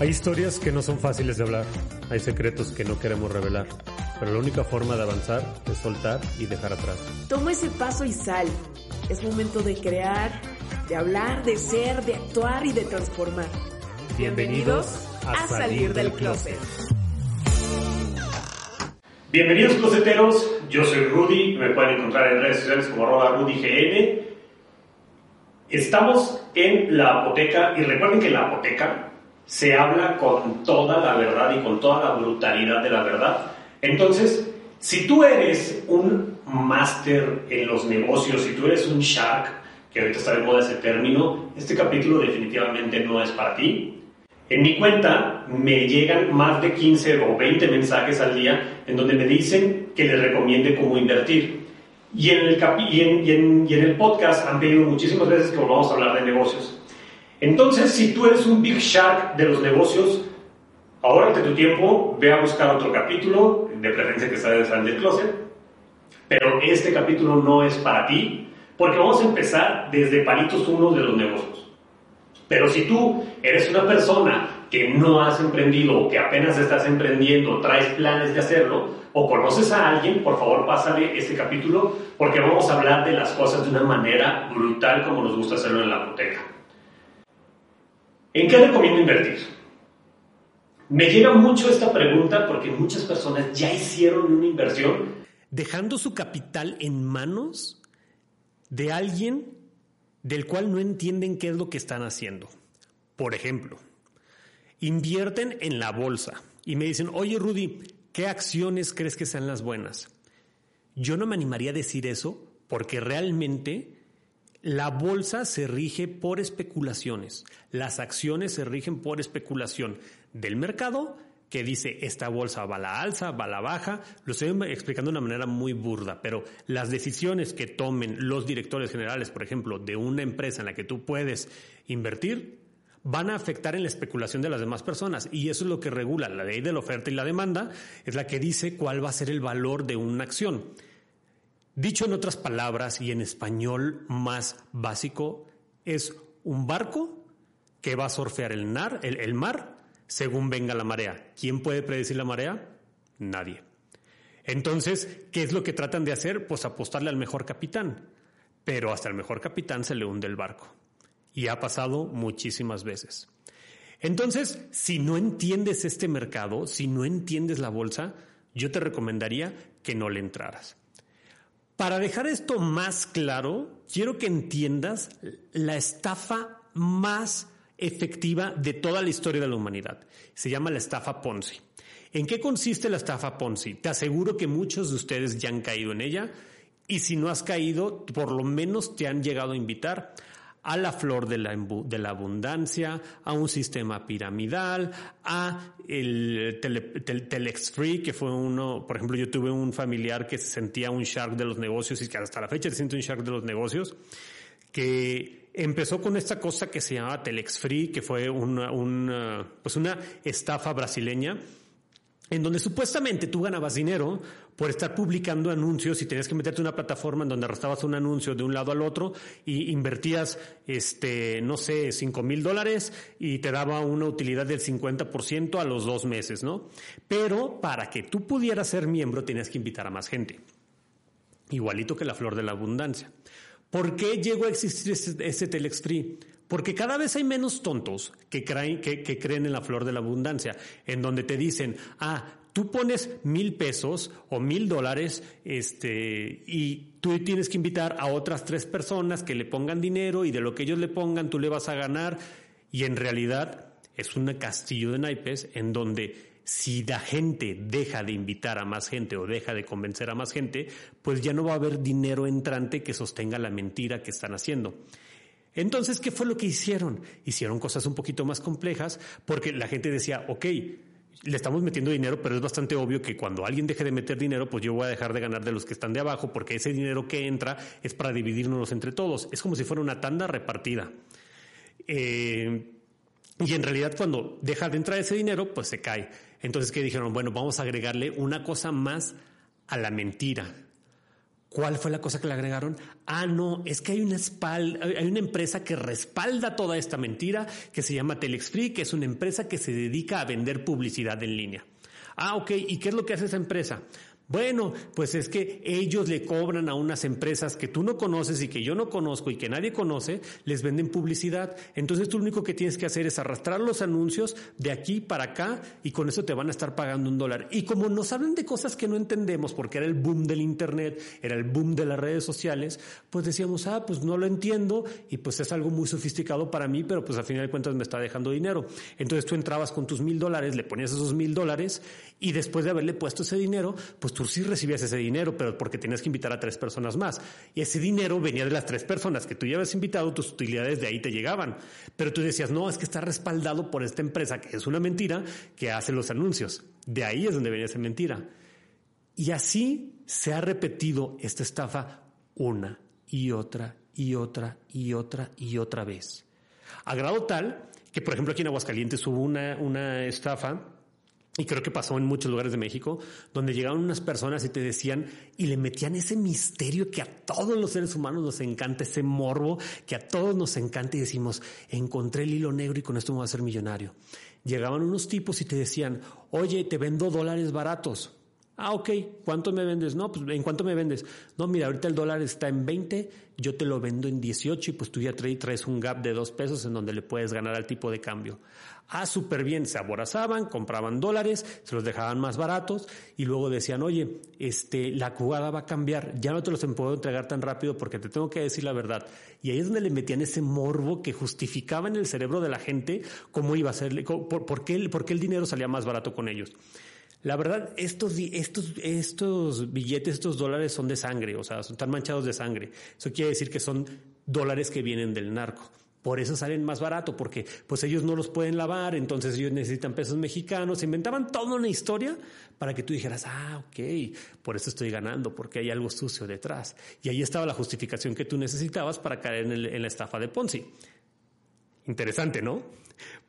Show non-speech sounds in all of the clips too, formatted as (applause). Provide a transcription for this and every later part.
Hay historias que no son fáciles de hablar, hay secretos que no queremos revelar, pero la única forma de avanzar es soltar y dejar atrás. Toma ese paso y sal. Es momento de crear, de hablar, de ser, de actuar y de transformar. Bienvenidos a, salir, del closet. Bienvenidos closeteros, yo soy Rudy, me pueden encontrar en redes sociales como arroba RudyGN. Estamos en la apoteca y recuerden que en la apoteca se habla con toda la verdad y con toda la brutalidad de la verdad. Entonces, si tú eres un máster en los negocios, si tú eres un shark, que ahorita está de moda ese término, este capítulo definitivamente no es para ti. En mi cuenta me llegan más de 15 o 20 mensajes al día en donde me dicen que les recomiende cómo invertir. Y en el, y en, y en el podcast han pedido muchísimas veces que volvamos a hablar de negocios. Entonces, si tú eres un big shark de los negocios, ahórrate tu tiempo, ve a buscar otro capítulo, de preferencia que sea de del closet, pero este capítulo no es para ti, porque vamos a empezar desde palitos uno de los negocios. Pero si tú eres una persona que no has emprendido o que apenas estás emprendiendo, traes planes de hacerlo, o conoces a alguien, por favor pásale este capítulo, porque vamos a hablar de las cosas de una manera brutal como nos gusta hacerlo en la biblioteca. ¿En qué recomiendo invertir? Me llega mucho esta pregunta porque muchas personas ya hicieron una inversión. Dejando su capital en manos de alguien del cual no entienden qué es lo que están haciendo. Por ejemplo, invierten en la bolsa y me dicen, oye Rudy, ¿qué acciones crees que sean las buenas? Yo no me animaría a decir eso porque realmente la bolsa se rige por especulaciones. Las acciones se rigen por especulación del mercado que dice esta bolsa va a la alza, va a la baja. Lo estoy explicando de una manera muy burda, pero las decisiones que tomen los directores generales, por ejemplo, de una empresa en la que tú puedes invertir, van a afectar en la especulación de las demás personas. Y eso es lo que regula la ley de la oferta y la demanda, es la que dice cuál va a ser el valor de una acción. Dicho en otras palabras y en español más básico, es un barco que va a surfear el, el, mar según venga la marea. ¿Quién puede predecir la marea? Nadie. Entonces, ¿qué es lo que tratan de hacer? Pues apostarle al mejor capitán. Pero hasta el mejor capitán se le hunde el barco. Y ha pasado muchísimas veces. Entonces, si no entiendes este mercado, si no entiendes la bolsa, yo te recomendaría que no le entraras. Para dejar esto más claro, quiero que entiendas la estafa más efectiva de toda la historia de la humanidad. Se llama la estafa Ponzi. ¿En qué consiste la estafa Ponzi? Te aseguro que muchos de ustedes ya han caído en ella y si no has caído, por lo menos te han llegado a invitar a la flor de la, de la abundancia, a un sistema piramidal, a el Telex Free, que fue uno, por ejemplo, yo tuve un familiar que se sentía un shark de los negocios y que hasta la fecha se siente un shark de los negocios, que empezó con esta cosa que se llamaba Telex Free, que fue una, una, pues una estafa brasileña, en donde supuestamente tú ganabas dinero por estar publicando anuncios y tenías que meterte en una plataforma en donde arrastrabas un anuncio de un lado al otro y invertías, este, no sé, cinco mil dólares y te daba una utilidad del 50% a los dos meses, ¿no? Pero para que tú pudieras ser miembro tenías que invitar a más gente. Igualito que la flor de la abundancia. ¿Por qué llegó a existir ese, Telex Free? Porque cada vez hay menos tontos que creen, en la flor de la abundancia, en donde te dicen, ah, tú pones mil pesos o mil dólares, este, y tú tienes que invitar a otras tres personas que le pongan dinero y de lo que ellos le pongan tú le vas a ganar. Y en realidad es un castillo de naipes en donde si la gente deja de invitar a más gente o deja de convencer a más gente, pues ya no va a haber dinero entrante que sostenga la mentira que están haciendo. Entonces, ¿qué fue lo que hicieron? Hicieron cosas un poquito más complejas porque la gente decía, ok, le estamos metiendo dinero, pero es bastante obvio que cuando alguien deje de meter dinero, pues yo voy a dejar de ganar de los que están de abajo porque ese dinero que entra es para dividirnos entre todos. Es como si fuera una tanda repartida. Eh, y en realidad cuando deja de entrar ese dinero, pues se cae. Entonces, ¿qué dijeron? Bueno, vamos a agregarle una cosa más a la mentira ¿Cuál fue la cosa que le agregaron? Ah, no, es que hay una, hay una empresa que respalda toda esta mentira que se llama Telexfree, que es una empresa que se dedica a vender publicidad en línea. Ah, ok, ¿y qué es lo que hace esa empresa? Bueno, pues es que ellos le cobran a unas empresas que tú no conoces y que yo no conozco y que nadie conoce, les venden publicidad. Entonces tú lo único que tienes que hacer es arrastrar los anuncios de aquí para acá y con eso te van a estar pagando un dólar. Y como nos hablan de cosas que no entendemos porque era el boom del Internet, era el boom de las redes sociales, pues decíamos, ah, pues no lo entiendo y pues es algo muy sofisticado para mí, pero pues al final de cuentas me está dejando dinero. Entonces tú entrabas con tus mil dólares, le ponías esos mil dólares y después de haberle puesto ese dinero, pues tú sí recibías ese dinero, pero porque tenías que invitar a tres personas más. Y ese dinero venía de las tres personas que tú ya habías invitado, tus utilidades de ahí te llegaban. Pero tú decías, no, es que está respaldado por esta empresa, que es una mentira, que hace los anuncios. De ahí es donde venía esa mentira. Y así se ha repetido esta estafa una y otra y otra y otra y otra vez. A grado tal que, por ejemplo, aquí en Aguascalientes hubo una, una estafa y creo que pasó en muchos lugares de México, donde llegaban unas personas y te decían y le metían ese misterio que a todos los seres humanos nos encanta, ese morbo que a todos nos encanta y decimos, encontré el hilo negro y con esto me voy a hacer millonario. Llegaban unos tipos y te decían, oye, te vendo dólares baratos. Ah, ok, ¿cuánto me vendes? No, pues ¿en cuánto me vendes? No, mira, ahorita el dólar está en 20, yo te lo vendo en 18 y pues tú ya traes un gap de dos pesos en donde le puedes ganar al tipo de cambio. Ah, súper bien, se aborazaban, compraban dólares, se los dejaban más baratos y luego decían, oye, este, la jugada va a cambiar, ya no te los puedo entregar tan rápido porque te tengo que decir la verdad. Y ahí es donde le metían ese morbo que justificaba en el cerebro de la gente cómo iba a ser, por, por, por qué el dinero salía más barato con ellos. La verdad, estos, estos, estos billetes, estos dólares son de sangre, o sea, están manchados de sangre. Eso quiere decir que son dólares que vienen del narco. Por eso salen más barato, porque pues ellos no los pueden lavar, entonces ellos necesitan pesos mexicanos. Inventaban toda una historia para que tú dijeras, ah, ok, por eso estoy ganando, porque hay algo sucio detrás. Y ahí estaba la justificación que tú necesitabas para caer en la estafa de Ponzi. Interesante, ¿no?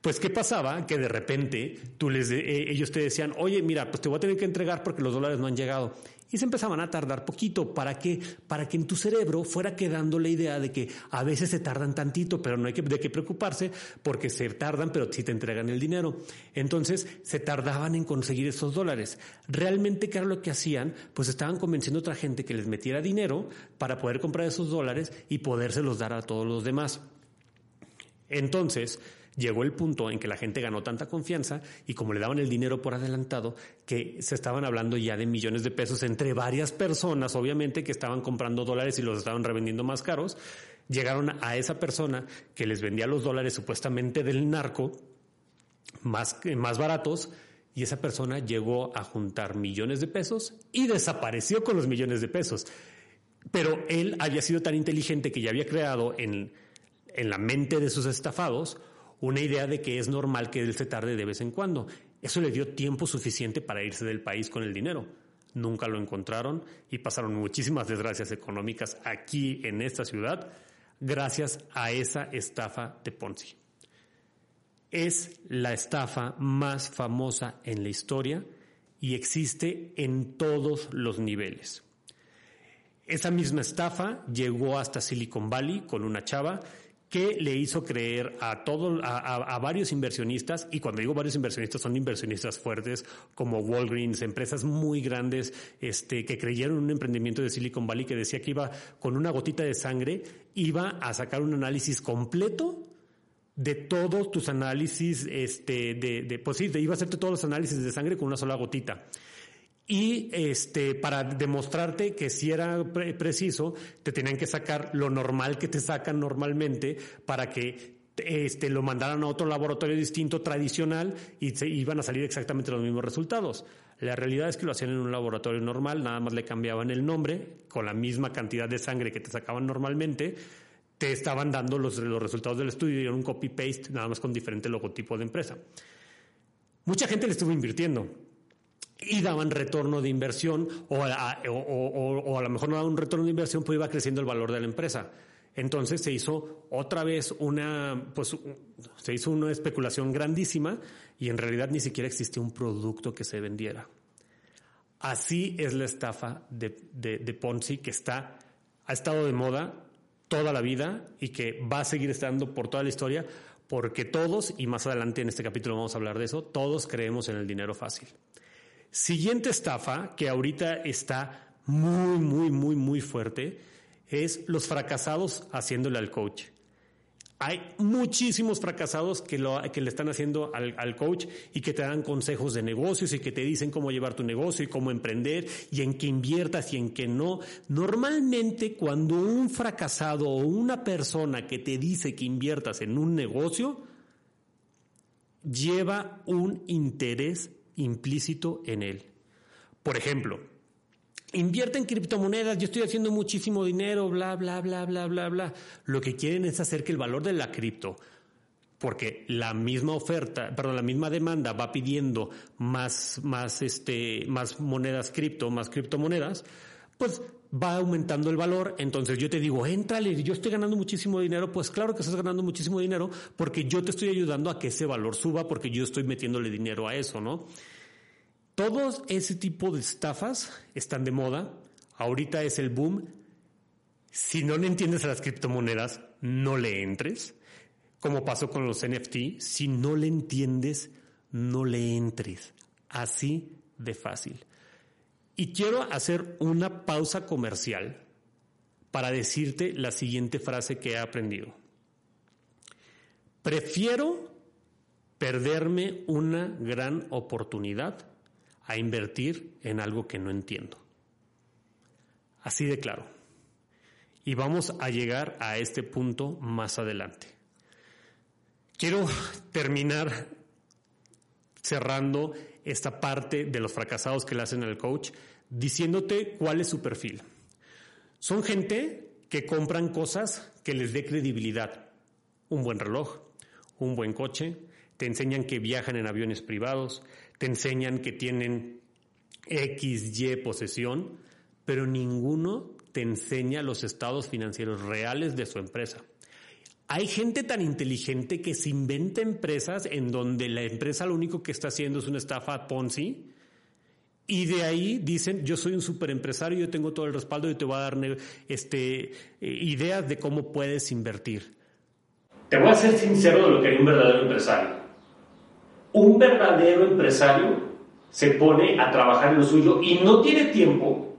Pues qué pasaba que de repente tú les eh, ellos te decían, oye, mira, pues te voy a tener que entregar porque los dólares no han llegado. Y se empezaban a tardar poquito. ¿Para qué? Para que en tu cerebro fuera quedando la idea de que a veces se tardan tantito, pero no hay que, de qué preocuparse porque se tardan, pero sí te entregan el dinero. Entonces se tardaban en conseguir esos dólares. Realmente, ¿qué era lo que hacían? Pues estaban convenciendo a otra gente que les metiera dinero para poder comprar esos dólares y podérselos dar a todos los demás. Entonces, llegó el punto en que la gente ganó tanta confianza y como le daban el dinero por adelantado, que se estaban hablando ya de millones de pesos entre varias personas, obviamente, que estaban comprando dólares y los estaban revendiendo más caros, llegaron a esa persona que les vendía los dólares supuestamente del narco más, más baratos y esa persona llegó a juntar millones de pesos y desapareció con los millones de pesos. Pero él había sido tan inteligente que ya había creado en en la mente de sus estafados una idea de que es normal que él se tarde de vez en cuando. Eso le dio tiempo suficiente para irse del país con el dinero. Nunca lo encontraron y pasaron muchísimas desgracias económicas aquí en esta ciudad gracias a esa estafa de Ponzi. Es la estafa más famosa en la historia y existe en todos los niveles. Esa misma estafa llegó hasta Silicon Valley con una chava que le hizo creer a todo, a, varios inversionistas, y cuando digo varios inversionistas son inversionistas fuertes como Walgreens, empresas muy grandes, este, que creyeron en un emprendimiento de Silicon Valley que decía que iba con una gotita de sangre, iba a sacar un análisis completo de todos tus análisis, este, de pues sí, iba a hacerte todos los análisis de sangre con una sola gotita. Y este, para demostrarte que si era preciso, te tenían que sacar lo normal que te sacan normalmente para que este, lo mandaran a otro laboratorio distinto, tradicional, y se iban a salir exactamente los mismos resultados. La realidad es que lo hacían en un laboratorio normal, nada más le cambiaban el nombre, con la misma cantidad de sangre que te sacaban normalmente, te estaban dando los, los resultados del estudio y era un copy-paste, nada más con diferente logotipo de empresa. Mucha gente le estuvo invirtiendo y daban retorno de inversión o a, o, a lo mejor no daban un retorno de inversión, pues iba creciendo el valor de la empresa. Entonces se hizo otra vez una, pues se hizo una especulación grandísima y en realidad ni siquiera existía un producto que se vendiera. Así es la estafa de, de, Ponzi que está, ha estado de moda toda la vida y que va a seguir estando por toda la historia porque todos, y más adelante en este capítulo vamos a hablar de eso, todos creemos en el dinero fácil. Siguiente estafa que ahorita está muy, muy, muy, muy fuerte es los fracasados haciéndole al coach. Hay muchísimos fracasados que, lo, que le están haciendo al, coach y que te dan consejos de negocios y que te dicen cómo llevar tu negocio y cómo emprender y en qué inviertas y en qué no. Normalmente cuando un fracasado o una persona que te dice que inviertas en un negocio lleva un interés implícito en él. Por ejemplo, Invierte en criptomonedas, yo estoy haciendo muchísimo dinero, bla, bla, bla, bla, bla, bla. Lo que quieren es hacer que el valor de la cripto, porque la misma oferta, perdón, la misma demanda va pidiendo más, más, este, más monedas cripto, más criptomonedas, pues va aumentando el valor. Entonces yo te digo, entrale, yo estoy ganando muchísimo dinero. Pues claro que estás ganando muchísimo dinero porque yo te estoy ayudando a que ese valor suba porque yo estoy metiéndole dinero a eso, ¿no? Todos ese tipo de estafas están de moda. Ahorita es el boom. Si no le entiendes a las criptomonedas, no le entres. Como pasó con los NFT, si no le entiendes, no le entres. Así de fácil. Y quiero hacer una pausa comercial para decirte la siguiente frase que he aprendido. Prefiero perderme una gran oportunidad a invertir en algo que no entiendo. Así de claro. Y vamos a llegar a este punto más adelante. Quiero terminar cerrando esta parte de los fracasados que le hacen al coach diciéndote cuál es su perfil. Son gente que compran cosas que les dé credibilidad. Un buen reloj, un buen coche, te enseñan que viajan en aviones privados, te enseñan que tienen X, Y posesión, pero ninguno te enseña los estados financieros reales de su empresa. Hay gente tan inteligente que se inventa empresas en donde la empresa lo único que está haciendo es una estafa Ponzi y de ahí dicen, yo soy un super empresario, yo tengo todo el respaldo y te voy a dar este, eh, ideas de cómo puedes invertir. Te voy a ser sincero de lo que hay un verdadero empresario un verdadero empresario se pone a trabajar en lo suyo y no tiene tiempo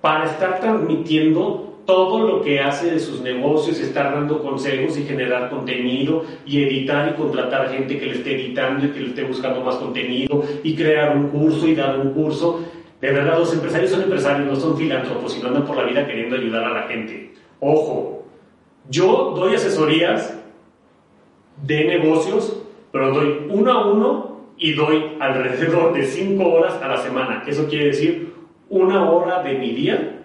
para estar transmitiendo todo lo que hace de sus negocios, estar dando consejos y generar contenido y editar y contratar gente que le esté editando y que le esté buscando más contenido y crear un curso y dar un curso. De verdad, los empresarios son empresarios, no son filántropos y no andan por la vida queriendo ayudar a la gente. Ojo, yo doy asesorías de negocios pero doy uno a uno y doy alrededor de cinco horas a la semana. Eso quiere decir una hora de mi día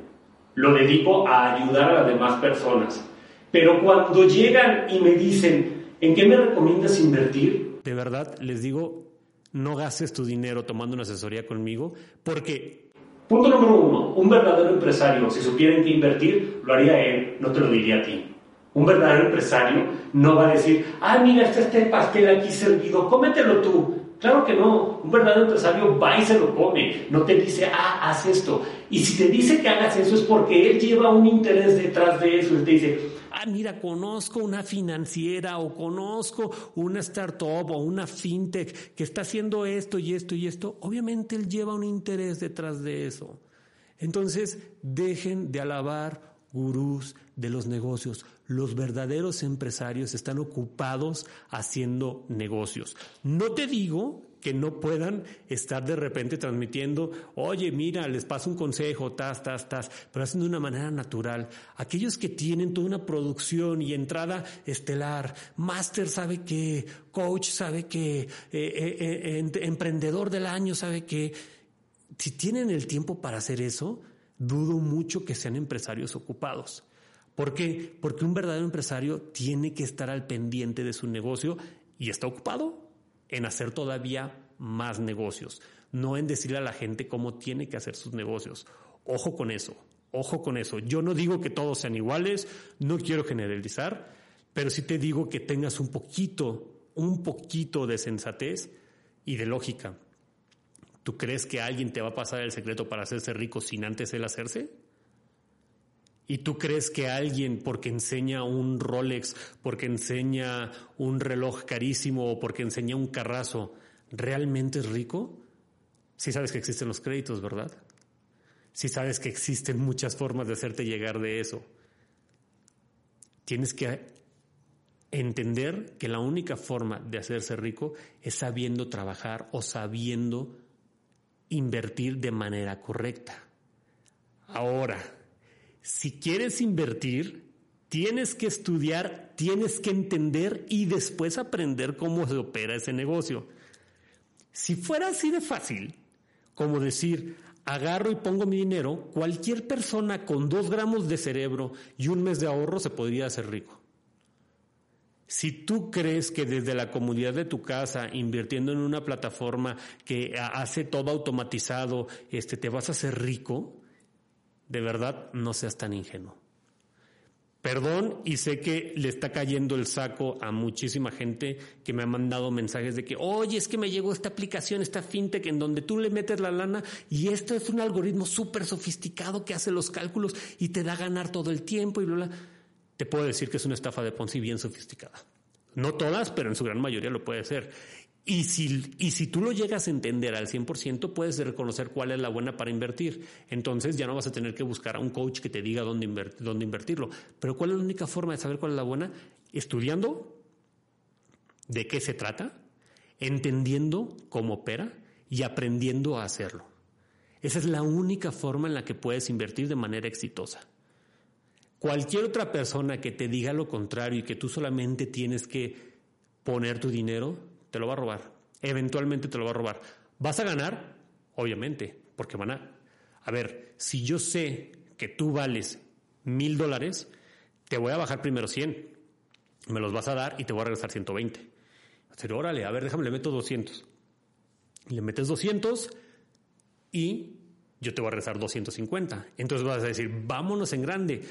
lo dedico a ayudar a las demás personas. Pero cuando llegan y me dicen, ¿en qué me recomiendas invertir? De verdad, les digo, no gastes tu dinero tomando una asesoría conmigo, porque... Punto número uno, un verdadero empresario, si supiera en qué invertir, lo haría él, no te lo diría a ti. Un verdadero empresario no va a decir, ah, mira, está este pastel aquí servido, cómetelo tú. Claro que no, un verdadero empresario va y se lo come, no te dice, ah, haz esto. Y si te dice que hagas eso es porque él lleva un interés detrás de eso. Él te dice, ah, mira, conozco una financiera o conozco una startup o una fintech que está haciendo esto y esto y esto. Obviamente él lleva un interés detrás de eso. Entonces, dejen de alabar gurús de los negocios. Los verdaderos empresarios están ocupados haciendo negocios. No te digo que no puedan estar de repente transmitiendo, oye, mira, les paso un consejo, tas, tas, tas, pero haciendo de una manera natural. Aquellos que tienen toda una producción y entrada estelar, máster sabe que, coach sabe que, eh, eh, eh, emprendedor del año sabe que, si tienen el tiempo para hacer eso, dudo mucho que sean empresarios ocupados. ¿Por qué? Porque un verdadero empresario tiene que estar al pendiente de su negocio y está ocupado en hacer todavía más negocios, no en decirle a la gente cómo tiene que hacer sus negocios. Ojo con eso, ojo con eso. Yo no digo que todos sean iguales, no quiero generalizar, pero sí te digo que tengas un poquito, un poquito de sensatez y de lógica. ¿Tú crees que alguien te va a pasar el secreto para hacerse rico sin antes él hacerse? ¿Y tú crees que alguien, porque enseña un Rolex, porque enseña un reloj carísimo o porque enseña un carrazo, realmente es rico? Si sabes que existen los créditos, ¿verdad? Si sabes que existen muchas formas de hacerte llegar de eso. Tienes que entender que la única forma de hacerse rico es sabiendo trabajar o sabiendo invertir de manera correcta. Ahora, si quieres invertir, tienes que estudiar, tienes que entender y después aprender cómo se opera ese negocio. Si fuera así de fácil, como decir, agarro y pongo mi dinero, cualquier persona con dos gramos de cerebro y un mes de ahorro se podría hacer rico. Si tú crees que desde la comunidad de tu casa, invirtiendo en una plataforma que hace todo automatizado, este, te vas a hacer rico, de verdad no seas tan ingenuo. Perdón y sé que le está cayendo el saco a muchísima gente que me ha mandado mensajes de que, oye, es que me llegó esta aplicación, esta fintech en donde tú le metes la lana y esto es un algoritmo súper sofisticado que hace los cálculos y te da a ganar todo el tiempo y bla, bla te puedo decir que es una estafa de Ponzi bien sofisticada. No todas, pero en su gran mayoría lo puede ser. Y si, y si tú lo llegas a entender al 100%, puedes reconocer cuál es la buena para invertir. Entonces ya no vas a tener que buscar a un coach que te diga dónde, dónde invertirlo. Pero ¿cuál es la única forma de saber cuál es la buena? Estudiando de qué se trata, entendiendo cómo opera y aprendiendo a hacerlo. Esa es la única forma en la que puedes invertir de manera exitosa. Cualquier otra persona que te diga lo contrario y que tú solamente tienes que poner tu dinero, te lo va a robar. Eventualmente te lo va a robar. ¿Vas a ganar? Obviamente, porque van a... A ver, si yo sé que tú vales mil dólares, te voy a bajar primero 100. Me los vas a dar y te voy a regresar 120. Pero órale, a ver, déjame, le meto 200. Le metes 200 y yo te voy a regresar 250. Entonces vas a decir, vámonos en grande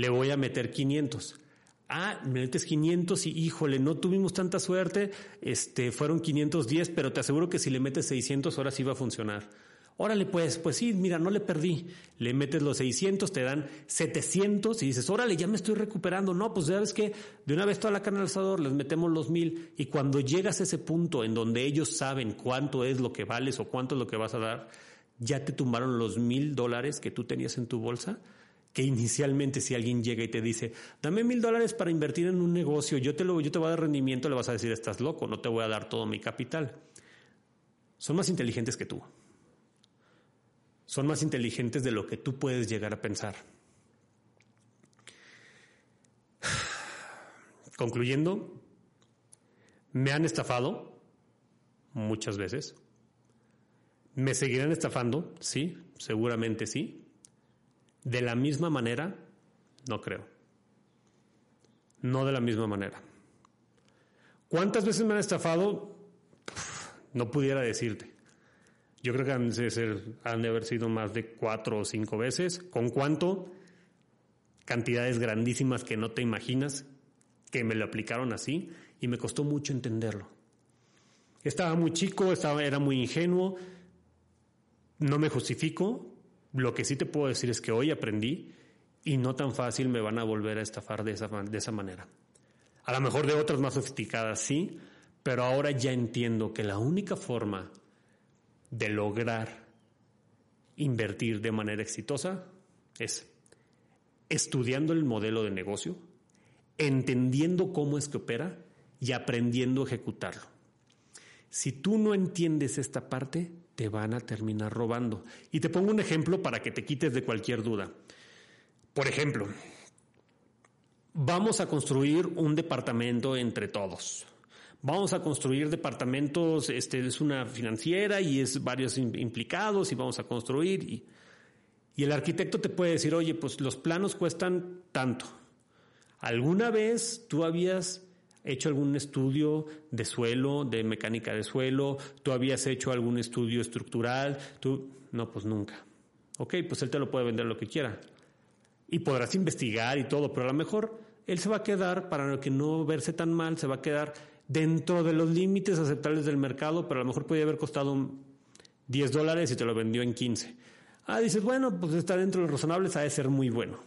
le voy a meter 500. Ah, me metes 500 y híjole, no tuvimos tanta suerte, este, fueron 510, pero te aseguro que si le metes 600 ahora sí va a funcionar. Órale, pues, pues sí, mira, no le perdí. Le metes los 600, te dan 700 y dices, órale, ya me estoy recuperando. No, pues ya ves que de una vez toda la carne al les metemos los mil y cuando llegas a ese punto en donde ellos saben cuánto es lo que vales o cuánto es lo que vas a dar, ya te tumbaron los mil dólares que tú tenías en tu bolsa que inicialmente si alguien llega y te dice, dame mil dólares para invertir en un negocio, yo te, lo, yo te voy a dar rendimiento, le vas a decir, estás loco, no te voy a dar todo mi capital. Son más inteligentes que tú. Son más inteligentes de lo que tú puedes llegar a pensar. Concluyendo, me han estafado muchas veces. ¿Me seguirán estafando? Sí, seguramente sí. De la misma manera, no creo. No de la misma manera. ¿Cuántas veces me han estafado? No pudiera decirte. Yo creo que han de, ser, han haber sido más de cuatro o cinco veces. ¿Con cuánto? Cantidades grandísimas que no te imaginas, que me lo aplicaron así y me costó mucho entenderlo. Estaba muy chico, estaba, era muy ingenuo, no me justifico, lo que sí te puedo decir es que hoy aprendí y no tan fácil me van a volver a estafar de esa, de esa manera. A lo mejor de otras más sofisticadas sí, pero ahora ya entiendo que la única forma de lograr invertir de manera exitosa es estudiando el modelo de negocio, entendiendo cómo es que opera y aprendiendo a ejecutarlo. Si tú no entiendes esta parte, te van a terminar robando. Y te pongo un ejemplo para que te quites de cualquier duda. Por ejemplo, vamos a construir un departamento entre todos. Vamos a construir departamentos, este es una financiera y es varios implicados y vamos a construir y, y el arquitecto te puede decir, oye, pues los planos cuestan tanto. ¿Alguna vez tú habías hecho algún estudio de suelo, de mecánica de suelo? ¿Tú habías hecho algún estudio estructural? ¿Tú? No, pues nunca. Ok, pues él te lo puede vender lo que quiera. Y podrás investigar y todo, pero a lo mejor él se va a quedar, para que no verse tan mal, se va a quedar dentro de los límites aceptables del mercado, pero a lo mejor puede haber costado 10 dólares y te lo vendió en 15. Ah, dices, bueno, pues está dentro de los razonables, ha de ser muy bueno.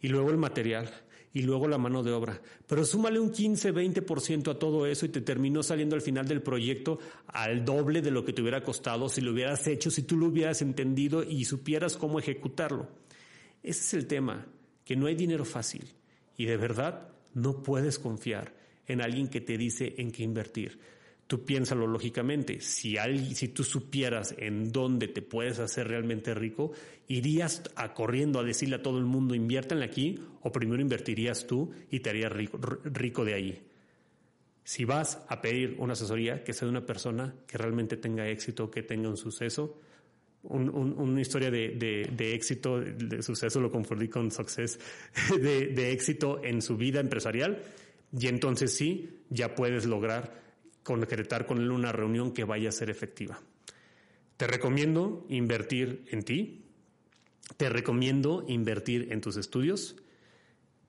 Y luego el material, y luego la mano de obra. Pero súmale un 15, 20% a todo eso y te terminó saliendo al final del proyecto al doble de lo que te hubiera costado si lo hubieras hecho, si tú lo hubieras entendido y supieras cómo ejecutarlo. Ese es el tema, que no hay dinero fácil y de verdad no puedes confiar en alguien que te dice en qué invertir. Tú piénsalo lógicamente, si, alguien, si tú supieras en dónde te puedes hacer realmente rico, irías a corriendo a decirle a todo el mundo, inviértanle aquí, o primero invertirías tú y te harías rico, rico de ahí. Si vas a pedir una asesoría, que sea de una persona que realmente tenga éxito, que tenga un suceso, una historia de, éxito, de suceso lo confundí con success, (laughs) de, de éxito en su vida empresarial, y entonces sí, ya puedes lograr concretar con él una reunión que vaya a ser efectiva. Te recomiendo invertir en ti, te recomiendo invertir en tus estudios,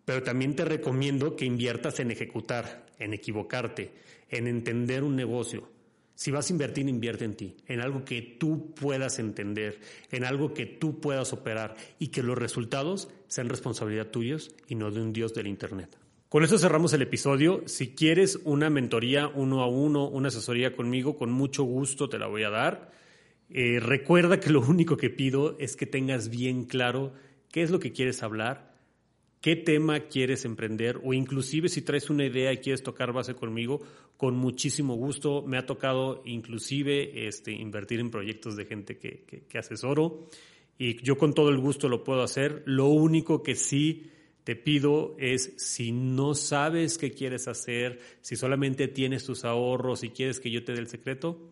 pero también te recomiendo que inviertas en ejecutar, en equivocarte, en entender un negocio. Si vas a invertir, invierte en ti, en algo que tú puedas entender, en algo que tú puedas operar y que los resultados sean responsabilidad tuyos y no de un dios del Internet. Con eso cerramos el episodio. Si quieres una mentoría uno a uno, una asesoría conmigo, con mucho gusto te la voy a dar. Eh, recuerda que lo (laughs) único que pido es que tengas bien claro qué es lo que quieres hablar, qué tema quieres emprender o inclusive si traes una idea y quieres tocar base conmigo, con muchísimo gusto. Me ha tocado inclusive este, invertir en proyectos de gente que, que asesoro y yo con todo el gusto lo puedo hacer. Lo único que sí te pido es, si no sabes qué quieres hacer, si solamente tienes tus ahorros y quieres que yo te dé el secreto,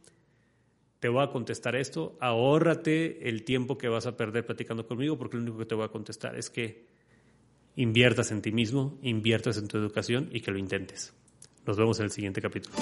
te voy a contestar esto, ahórrate el tiempo que vas a perder platicando conmigo, porque lo único que te voy a contestar es que inviertas en ti mismo, inviertas en tu educación y que lo intentes. Nos vemos en el siguiente capítulo.